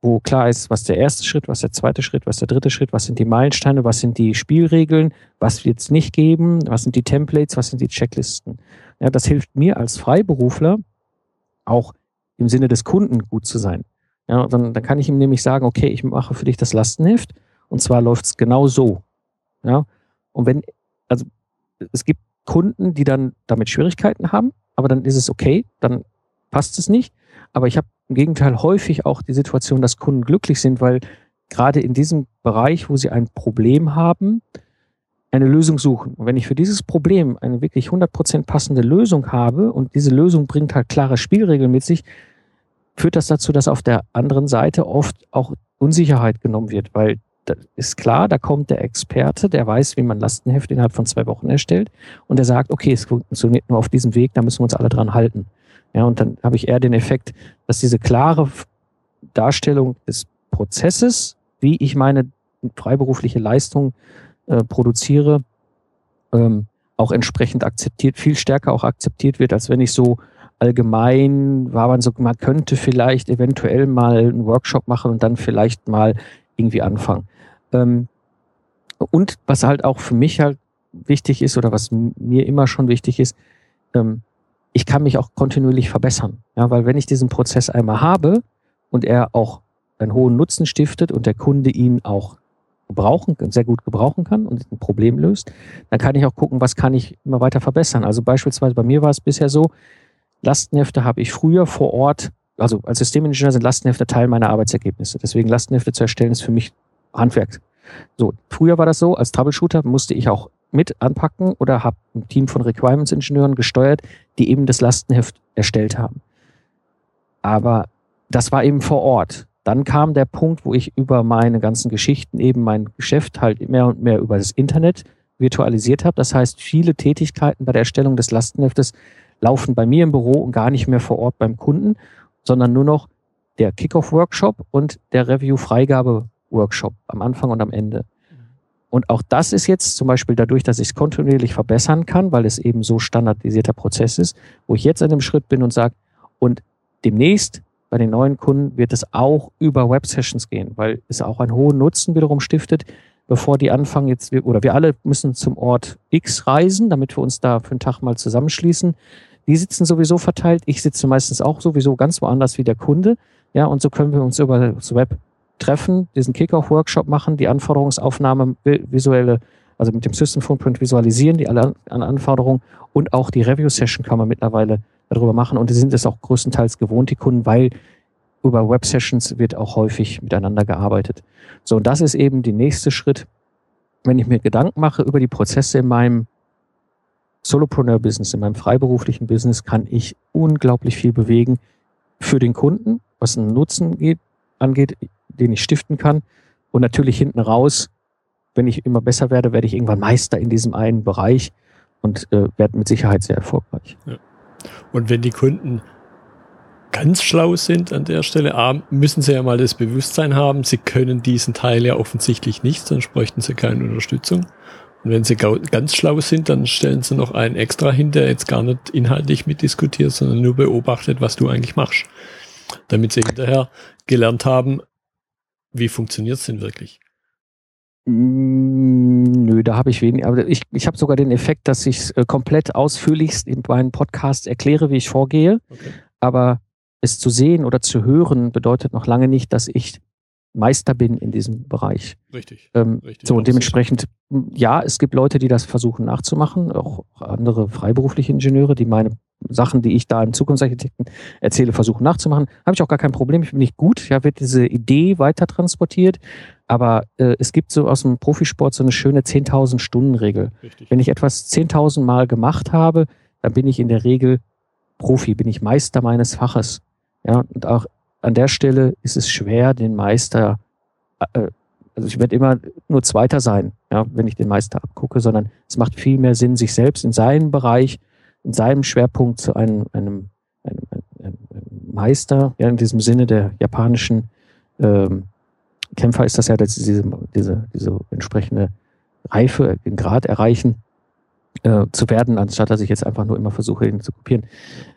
wo klar ist, was der erste Schritt, was der zweite Schritt, was der dritte Schritt, was sind die Meilensteine, was sind die Spielregeln, was wird es nicht geben, was sind die Templates, was sind die Checklisten. Ja, das hilft mir als Freiberufler auch im Sinne des Kunden gut zu sein. Ja, dann, dann kann ich ihm nämlich sagen, okay, ich mache für dich das Lastenheft und zwar läuft es genau so. Ja, und wenn, also es gibt Kunden, die dann damit Schwierigkeiten haben, aber dann ist es okay, dann passt es nicht. Aber ich habe im Gegenteil häufig auch die Situation, dass Kunden glücklich sind, weil gerade in diesem Bereich, wo sie ein Problem haben, eine Lösung suchen. Und wenn ich für dieses Problem eine wirklich 100% passende Lösung habe und diese Lösung bringt halt klare Spielregeln mit sich, führt das dazu, dass auf der anderen Seite oft auch Unsicherheit genommen wird, weil das ist klar, da kommt der Experte, der weiß, wie man Lastenheft innerhalb von zwei Wochen erstellt und der sagt, okay, es funktioniert nur auf diesem Weg, da müssen wir uns alle dran halten. Ja, und dann habe ich eher den Effekt, dass diese klare Darstellung des Prozesses, wie ich meine freiberufliche Leistung äh, produziere, ähm, auch entsprechend akzeptiert, viel stärker auch akzeptiert wird, als wenn ich so allgemein war man so, man könnte vielleicht eventuell mal einen Workshop machen und dann vielleicht mal irgendwie anfangen. Ähm, und was halt auch für mich halt wichtig ist oder was mir immer schon wichtig ist, ähm, ich kann mich auch kontinuierlich verbessern. Ja, weil wenn ich diesen Prozess einmal habe und er auch einen hohen Nutzen stiftet und der Kunde ihn auch gebrauchen, sehr gut gebrauchen kann und ein Problem löst, dann kann ich auch gucken, was kann ich immer weiter verbessern. Also beispielsweise bei mir war es bisher so, Lastenhefte habe ich früher vor Ort, also als Systemingenieur sind Lastenhefte Teil meiner Arbeitsergebnisse. Deswegen Lastenhefte zu erstellen ist für mich Handwerk. So, früher war das so, als Troubleshooter musste ich auch mit anpacken oder habe ein Team von Requirements-Ingenieuren gesteuert, die eben das Lastenheft erstellt haben. Aber das war eben vor Ort. Dann kam der Punkt, wo ich über meine ganzen Geschichten eben mein Geschäft halt mehr und mehr über das Internet virtualisiert habe. Das heißt, viele Tätigkeiten bei der Erstellung des Lastenheftes laufen bei mir im Büro und gar nicht mehr vor Ort beim Kunden, sondern nur noch der Kickoff-Workshop und der Review-Freigabe-Workshop am Anfang und am Ende. Und auch das ist jetzt zum Beispiel dadurch, dass ich es kontinuierlich verbessern kann, weil es eben so standardisierter Prozess ist, wo ich jetzt an dem Schritt bin und sage, und demnächst bei den neuen Kunden wird es auch über Web-Sessions gehen, weil es auch einen hohen Nutzen wiederum stiftet, bevor die anfangen jetzt, oder wir alle müssen zum Ort X reisen, damit wir uns da für einen Tag mal zusammenschließen. Die sitzen sowieso verteilt. Ich sitze meistens auch sowieso ganz woanders wie der Kunde. Ja, und so können wir uns über das Web treffen, diesen Kickoff-Workshop machen, die Anforderungsaufnahme visuelle, also mit dem System Footprint visualisieren, die alle Anforderungen und auch die Review-Session kann man mittlerweile darüber machen. Und die sind es auch größtenteils gewohnt, die Kunden, weil über Web-Sessions wird auch häufig miteinander gearbeitet. So, und das ist eben der nächste Schritt, wenn ich mir Gedanken mache über die Prozesse in meinem Solopreneur-Business, in meinem freiberuflichen Business, kann ich unglaublich viel bewegen für den Kunden, was einen Nutzen geht, angeht, den ich stiften kann. Und natürlich hinten raus, wenn ich immer besser werde, werde ich irgendwann Meister in diesem einen Bereich und äh, werde mit Sicherheit sehr erfolgreich. Ja. Und wenn die Kunden ganz schlau sind an der Stelle, müssen sie ja mal das Bewusstsein haben, sie können diesen Teil ja offensichtlich nicht, sonst bräuchten sie keine Unterstützung. Und wenn sie ganz schlau sind, dann stellen sie noch einen extra hin, der jetzt gar nicht inhaltlich mitdiskutiert, sondern nur beobachtet, was du eigentlich machst. Damit sie hinterher gelernt haben, wie funktioniert es denn wirklich? Mm, nö, da habe ich wenig. Aber ich, ich habe sogar den Effekt, dass ich es äh, komplett ausführlichst in meinem Podcast erkläre, wie ich vorgehe. Okay. Aber es zu sehen oder zu hören bedeutet noch lange nicht, dass ich Meister bin in diesem Bereich. Richtig. Ähm, richtig so, und dementsprechend, ja, es gibt Leute, die das versuchen nachzumachen, auch andere freiberufliche Ingenieure, die meine Sachen, die ich da im Zukunftsarchitekten erzähle, versuchen nachzumachen. Habe ich auch gar kein Problem, ich bin nicht gut, ja, wird diese Idee weiter transportiert. Aber äh, es gibt so aus dem Profisport so eine schöne 10.000 Stunden Regel. Richtig. Wenn ich etwas 10.000 Mal gemacht habe, dann bin ich in der Regel Profi, bin ich Meister meines Faches. Ja, und auch an der Stelle ist es schwer, den Meister, äh, also ich werde immer nur Zweiter sein, ja, wenn ich den Meister abgucke, sondern es macht viel mehr Sinn, sich selbst in seinem Bereich, in seinem Schwerpunkt zu einem, einem, einem, einem Meister, ja, in diesem Sinne der japanischen ähm, Kämpfer ist das ja, dass sie diese, diese, diese entsprechende Reife, den Grad erreichen, äh, zu werden, anstatt dass ich jetzt einfach nur immer versuche, ihn zu kopieren.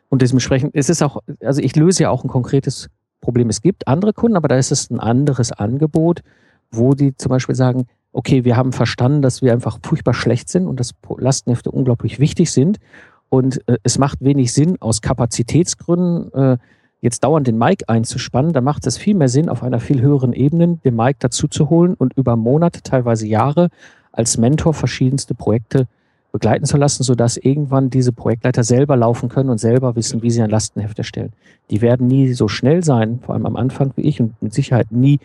Und dementsprechend ist es auch, also ich löse ja auch ein konkretes Problem. Es gibt andere Kunden, aber da ist es ein anderes Angebot, wo die zum Beispiel sagen, okay, wir haben verstanden, dass wir einfach furchtbar schlecht sind und dass Lastenhefte unglaublich wichtig sind. Und äh, es macht wenig Sinn, aus Kapazitätsgründen äh, jetzt dauernd den Mike einzuspannen. Da macht es viel mehr Sinn, auf einer viel höheren Ebene den Mike dazu zu holen und über Monate, teilweise Jahre als Mentor verschiedenste Projekte begleiten zu lassen, sodass irgendwann diese Projektleiter selber laufen können und selber wissen, wie sie ein Lastenheft erstellen. Die werden nie so schnell sein, vor allem am Anfang wie ich und mit Sicherheit nie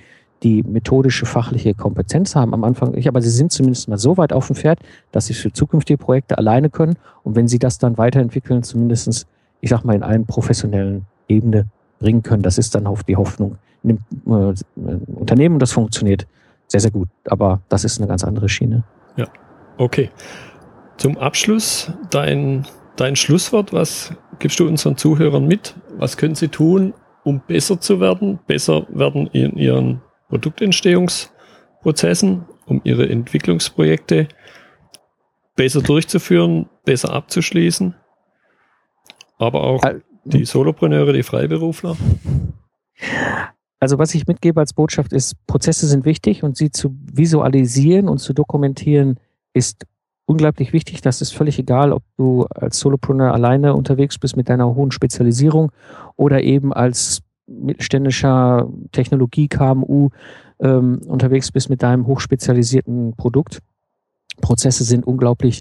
die methodische fachliche Kompetenz haben am Anfang ich, aber sie sind zumindest mal so weit auf dem Pferd, dass sie für zukünftige Projekte alleine können und wenn sie das dann weiterentwickeln, zumindestens, ich sag mal, in einer professionellen Ebene bringen können, das ist dann die Hoffnung in dem äh, Unternehmen das funktioniert sehr, sehr gut. Aber das ist eine ganz andere Schiene. Ja, okay. Zum Abschluss dein, dein Schlusswort. Was gibst du unseren Zuhörern mit? Was können sie tun, um besser zu werden, besser werden in ihren Produktentstehungsprozessen, um ihre Entwicklungsprojekte besser durchzuführen, besser abzuschließen, aber auch die Solopreneure, die Freiberufler? Also was ich mitgebe als Botschaft ist, Prozesse sind wichtig und sie zu visualisieren und zu dokumentieren ist unglaublich wichtig. Das ist völlig egal, ob du als Solopreneur alleine unterwegs bist mit deiner hohen Spezialisierung oder eben als mittelständischer Technologie-KMU ähm, unterwegs bist mit deinem hochspezialisierten Produkt. Prozesse sind unglaublich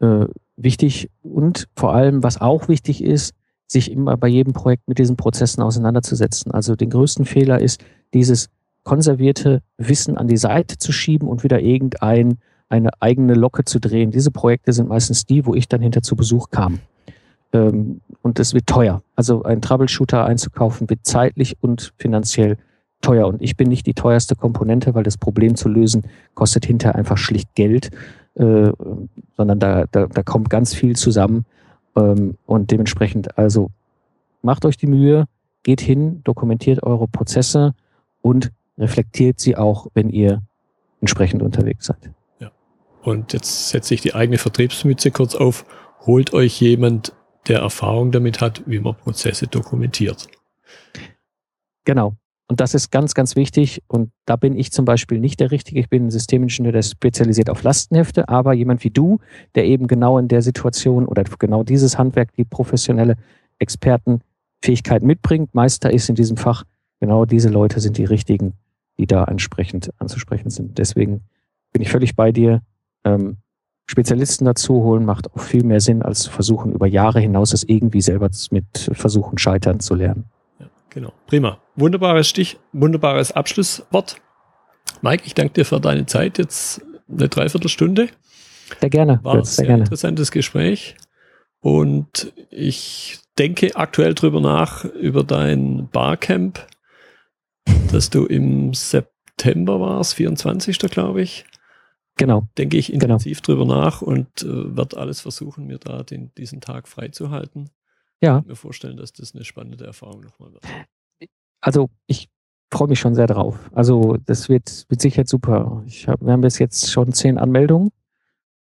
äh, wichtig und vor allem, was auch wichtig ist, sich immer bei jedem Projekt mit diesen Prozessen auseinanderzusetzen. Also den größten Fehler ist, dieses konservierte Wissen an die Seite zu schieben und wieder irgendein eine eigene Locke zu drehen. Diese Projekte sind meistens die, wo ich dann hinter zu Besuch kam. Ähm, und es wird teuer. Also ein Troubleshooter einzukaufen wird zeitlich und finanziell teuer. Und ich bin nicht die teuerste Komponente, weil das Problem zu lösen kostet hinterher einfach schlicht Geld, äh, sondern da, da, da kommt ganz viel zusammen. Ähm, und dementsprechend, also macht euch die Mühe, geht hin, dokumentiert eure Prozesse und reflektiert sie auch, wenn ihr entsprechend unterwegs seid. Ja. Und jetzt setze ich die eigene Vertriebsmütze kurz auf. Holt euch jemand, der Erfahrung damit hat, wie man Prozesse dokumentiert. Genau. Und das ist ganz, ganz wichtig. Und da bin ich zum Beispiel nicht der Richtige. Ich bin ein Systemingenieur, der spezialisiert auf Lastenhefte, aber jemand wie du, der eben genau in der Situation oder genau dieses Handwerk, die professionelle Expertenfähigkeit mitbringt, Meister ist in diesem Fach, genau diese Leute sind die richtigen, die da entsprechend anzusprechen sind. Deswegen bin ich völlig bei dir. Ähm, Spezialisten dazu holen macht auch viel mehr Sinn, als zu versuchen, über Jahre hinaus es irgendwie selber mit Versuchen scheitern zu lernen. Genau. Prima. Wunderbares Stich, wunderbares Abschlusswort. Mike, ich danke dir für deine Zeit. Jetzt eine Dreiviertelstunde. Sehr gerne. War ein sehr, sehr interessantes Gespräch. Und ich denke aktuell drüber nach, über dein Barcamp, dass du im September warst, 24. glaube ich. Genau. Denke ich genau. intensiv genau. drüber nach und äh, werde alles versuchen, mir da den, diesen Tag freizuhalten. Ja. Ich kann mir vorstellen, dass das eine spannende Erfahrung nochmal wird. Also ich freue mich schon sehr drauf. Also das wird mit Sicherheit super. Ich hab, wir haben bis jetzt schon zehn Anmeldungen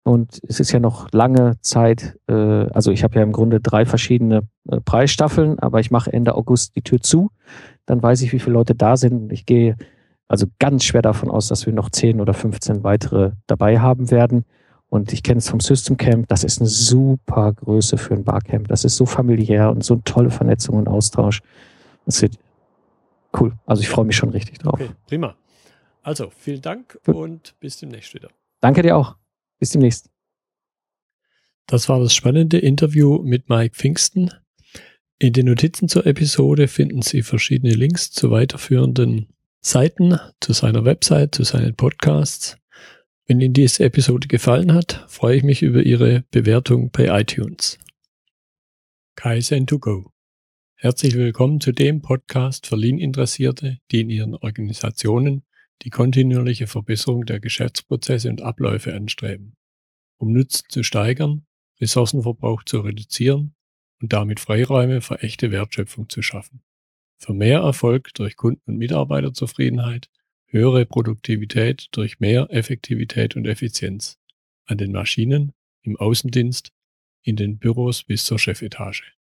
und es ist ja noch lange Zeit. Äh, also ich habe ja im Grunde drei verschiedene äh, Preisstaffeln, aber ich mache Ende August die Tür zu. Dann weiß ich, wie viele Leute da sind. Ich gehe also ganz schwer davon aus, dass wir noch zehn oder 15 weitere dabei haben werden. Und ich kenne es vom System Camp, das ist eine super Größe für ein Barcamp. Das ist so familiär und so eine tolle Vernetzung und Austausch. Das wird cool. Also ich freue mich schon richtig drauf. Okay, prima. Also vielen Dank Gut. und bis demnächst wieder. Danke dir auch. Bis demnächst. Das war das spannende Interview mit Mike Pfingsten. In den Notizen zur Episode finden Sie verschiedene Links zu weiterführenden Seiten, zu seiner Website, zu seinen Podcasts wenn Ihnen diese Episode gefallen hat, freue ich mich über Ihre Bewertung bei iTunes. Kaizen to go. Herzlich willkommen zu dem Podcast für Lean-Interessierte, die in ihren Organisationen die kontinuierliche Verbesserung der Geschäftsprozesse und Abläufe anstreben, um Nutzen zu steigern, Ressourcenverbrauch zu reduzieren und damit Freiräume für echte Wertschöpfung zu schaffen. Für mehr Erfolg durch Kunden- und Mitarbeiterzufriedenheit höhere Produktivität durch mehr Effektivität und Effizienz an den Maschinen, im Außendienst, in den Büros bis zur Chefetage.